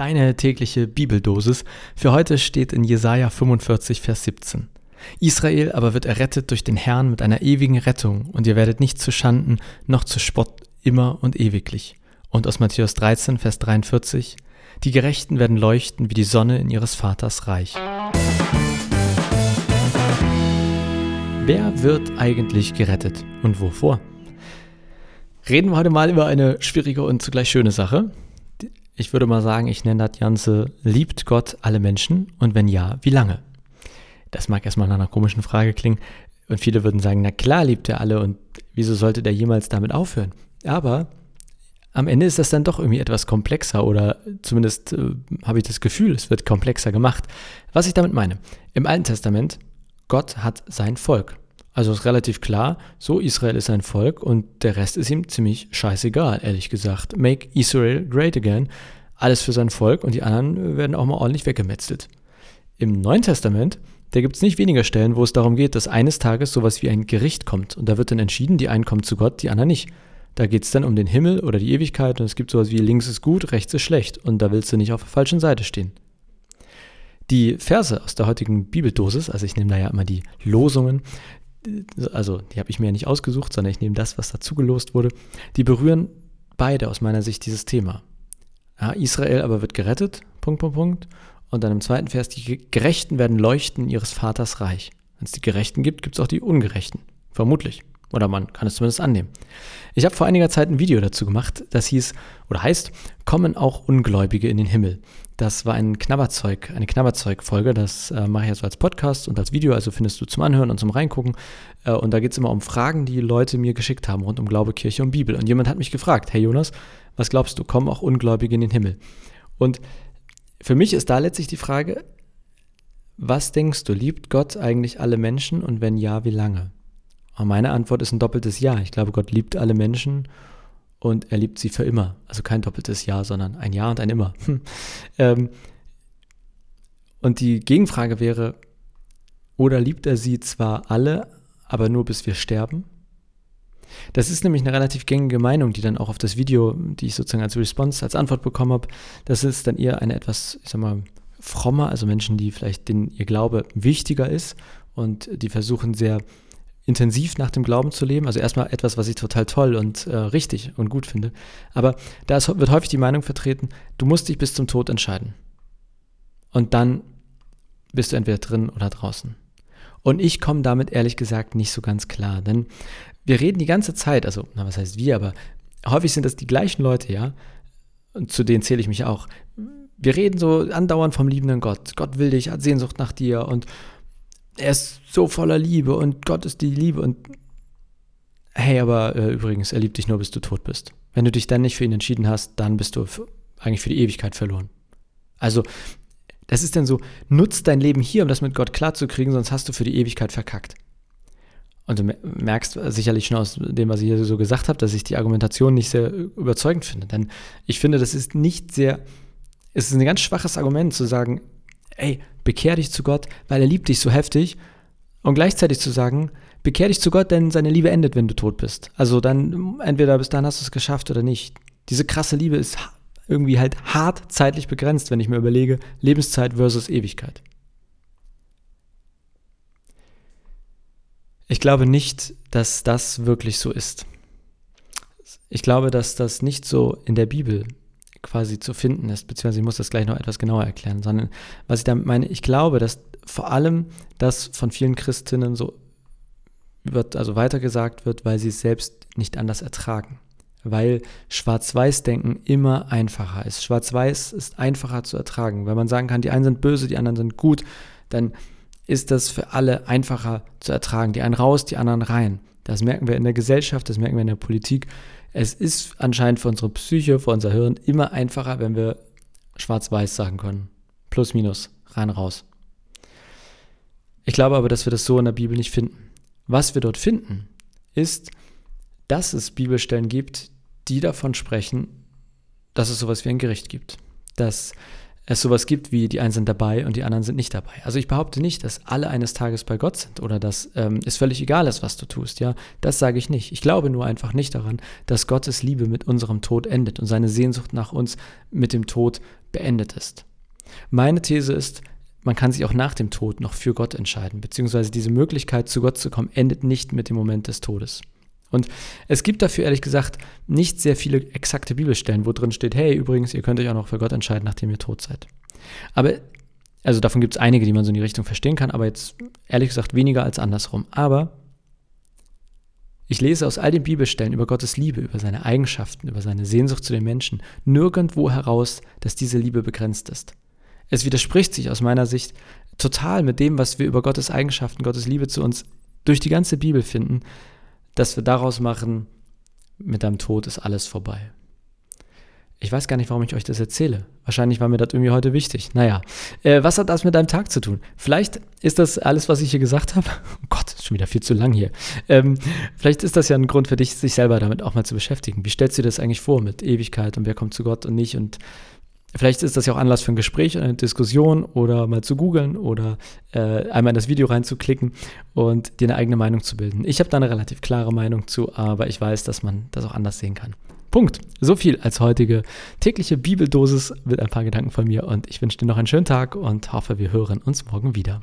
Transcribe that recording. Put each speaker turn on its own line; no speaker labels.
Deine tägliche Bibeldosis für heute steht in Jesaja 45, Vers 17. Israel aber wird errettet durch den Herrn mit einer ewigen Rettung, und ihr werdet nicht zu Schanden noch zu Spott immer und ewiglich. Und aus Matthäus 13, Vers 43. Die Gerechten werden leuchten wie die Sonne in ihres Vaters Reich. Wer wird eigentlich gerettet und wovor? Reden wir heute mal über eine schwierige und zugleich schöne Sache. Ich würde mal sagen, ich nenne das Ganze, liebt Gott alle Menschen und wenn ja, wie lange? Das mag erstmal nach einer komischen Frage klingen und viele würden sagen, na klar liebt er alle und wieso sollte der jemals damit aufhören? Aber am Ende ist das dann doch irgendwie etwas komplexer oder zumindest äh, habe ich das Gefühl, es wird komplexer gemacht. Was ich damit meine, im Alten Testament, Gott hat sein Volk. Also ist relativ klar, so Israel ist ein Volk und der Rest ist ihm ziemlich scheißegal, ehrlich gesagt. Make Israel great again. Alles für sein Volk und die anderen werden auch mal ordentlich weggemetzelt. Im Neuen Testament, da gibt es nicht weniger Stellen, wo es darum geht, dass eines Tages sowas wie ein Gericht kommt. Und da wird dann entschieden, die einen kommen zu Gott, die anderen nicht. Da geht es dann um den Himmel oder die Ewigkeit und es gibt sowas wie links ist gut, rechts ist schlecht. Und da willst du nicht auf der falschen Seite stehen. Die Verse aus der heutigen Bibeldosis, also ich nehme da ja immer die Losungen, also die habe ich mir ja nicht ausgesucht, sondern ich nehme das, was dazu gelost wurde, die berühren beide aus meiner Sicht dieses Thema. Ja, Israel aber wird gerettet, Punkt, Punkt, Punkt. Und dann im zweiten Vers, die Gerechten werden leuchten in ihres Vaters Reich. Wenn es die Gerechten gibt, gibt es auch die Ungerechten. Vermutlich. Oder man kann es zumindest annehmen. Ich habe vor einiger Zeit ein Video dazu gemacht, das hieß oder heißt, kommen auch Ungläubige in den Himmel. Das war ein Knabberzeug, eine Knabberzeug-Folge. Das äh, mache ich also als Podcast und als Video, also findest du zum Anhören und zum Reingucken. Äh, und da geht es immer um Fragen, die Leute mir geschickt haben rund um Glaube, Kirche und Bibel. Und jemand hat mich gefragt, hey Jonas, was glaubst du, kommen auch Ungläubige in den Himmel? Und für mich ist da letztlich die Frage, was denkst du, liebt Gott eigentlich alle Menschen und wenn ja, wie lange? Und meine Antwort ist ein doppeltes Ja. Ich glaube, Gott liebt alle Menschen und er liebt sie für immer. Also kein doppeltes Ja, sondern ein Ja und ein Immer. ähm, und die Gegenfrage wäre, oder liebt er sie zwar alle, aber nur bis wir sterben? Das ist nämlich eine relativ gängige Meinung, die dann auch auf das Video, die ich sozusagen als Response, als Antwort bekommen habe, das ist dann eher eine etwas, ich sag mal, frommer, also Menschen, die vielleicht denen ihr Glaube wichtiger ist und die versuchen sehr intensiv nach dem Glauben zu leben. Also erstmal etwas, was ich total toll und äh, richtig und gut finde. Aber da ist, wird häufig die Meinung vertreten, du musst dich bis zum Tod entscheiden. Und dann bist du entweder drin oder draußen. Und ich komme damit ehrlich gesagt nicht so ganz klar. Denn wir reden die ganze Zeit, also, na, was heißt wir, aber häufig sind das die gleichen Leute, ja. Und zu denen zähle ich mich auch. Wir reden so andauernd vom liebenden Gott. Gott will dich, hat Sehnsucht nach dir und er ist so voller Liebe und Gott ist die Liebe und hey, aber äh, übrigens, er liebt dich nur, bis du tot bist. Wenn du dich dann nicht für ihn entschieden hast, dann bist du eigentlich für die Ewigkeit verloren. Also, das ist dann so, nutzt dein Leben hier, um das mit Gott klarzukriegen, sonst hast du für die Ewigkeit verkackt. Und du merkst sicherlich schon aus dem, was ich hier so gesagt habe, dass ich die Argumentation nicht sehr überzeugend finde. Denn ich finde, das ist nicht sehr, es ist ein ganz schwaches Argument zu sagen, ey, bekehr dich zu Gott, weil er liebt dich so heftig. Und gleichzeitig zu sagen, bekehr dich zu Gott, denn seine Liebe endet, wenn du tot bist. Also dann, entweder bis dann hast du es geschafft oder nicht. Diese krasse Liebe ist irgendwie halt hart zeitlich begrenzt, wenn ich mir überlege, Lebenszeit versus Ewigkeit. Ich glaube nicht, dass das wirklich so ist. Ich glaube, dass das nicht so in der Bibel quasi zu finden ist, beziehungsweise ich muss das gleich noch etwas genauer erklären, sondern was ich damit meine, ich glaube, dass vor allem das von vielen Christinnen so wird, also weitergesagt wird, weil sie es selbst nicht anders ertragen. Weil Schwarz-Weiß-Denken immer einfacher ist. Schwarz-Weiß ist einfacher zu ertragen. Weil man sagen kann, die einen sind böse, die anderen sind gut, dann ist das für alle einfacher zu ertragen. Die einen raus, die anderen rein. Das merken wir in der Gesellschaft, das merken wir in der Politik. Es ist anscheinend für unsere Psyche, für unser Hirn immer einfacher, wenn wir schwarz-weiß sagen können. Plus, minus, rein, raus. Ich glaube aber, dass wir das so in der Bibel nicht finden. Was wir dort finden, ist, dass es Bibelstellen gibt, die davon sprechen, dass es sowas wie ein Gericht gibt. Dass es sowas gibt wie die einen sind dabei und die anderen sind nicht dabei. Also ich behaupte nicht, dass alle eines Tages bei Gott sind oder dass ähm, es völlig egal ist, was du tust. Ja, das sage ich nicht. Ich glaube nur einfach nicht daran, dass Gottes Liebe mit unserem Tod endet und seine Sehnsucht nach uns mit dem Tod beendet ist. Meine These ist, man kann sich auch nach dem Tod noch für Gott entscheiden, beziehungsweise diese Möglichkeit, zu Gott zu kommen, endet nicht mit dem Moment des Todes. Und es gibt dafür ehrlich gesagt nicht sehr viele exakte Bibelstellen, wo drin steht, hey, übrigens, ihr könnt euch auch noch für Gott entscheiden, nachdem ihr tot seid. Aber, also davon gibt es einige, die man so in die Richtung verstehen kann, aber jetzt ehrlich gesagt weniger als andersrum. Aber ich lese aus all den Bibelstellen über Gottes Liebe, über seine Eigenschaften, über seine Sehnsucht zu den Menschen nirgendwo heraus, dass diese Liebe begrenzt ist. Es widerspricht sich aus meiner Sicht total mit dem, was wir über Gottes Eigenschaften, Gottes Liebe zu uns durch die ganze Bibel finden, dass wir daraus machen, mit deinem Tod ist alles vorbei. Ich weiß gar nicht, warum ich euch das erzähle. Wahrscheinlich war mir das irgendwie heute wichtig. Naja, äh, was hat das mit deinem Tag zu tun? Vielleicht ist das alles, was ich hier gesagt habe. Oh Gott, ist schon wieder viel zu lang hier. Ähm, vielleicht ist das ja ein Grund für dich, sich selber damit auch mal zu beschäftigen. Wie stellst du dir das eigentlich vor mit Ewigkeit und wer kommt zu Gott und nicht? Und Vielleicht ist das ja auch Anlass für ein Gespräch, eine Diskussion oder mal zu googeln oder äh, einmal in das Video reinzuklicken und dir eine eigene Meinung zu bilden. Ich habe da eine relativ klare Meinung zu, aber ich weiß, dass man das auch anders sehen kann. Punkt. So viel als heutige tägliche Bibeldosis mit ein paar Gedanken von mir und ich wünsche dir noch einen schönen Tag und hoffe, wir hören uns morgen wieder.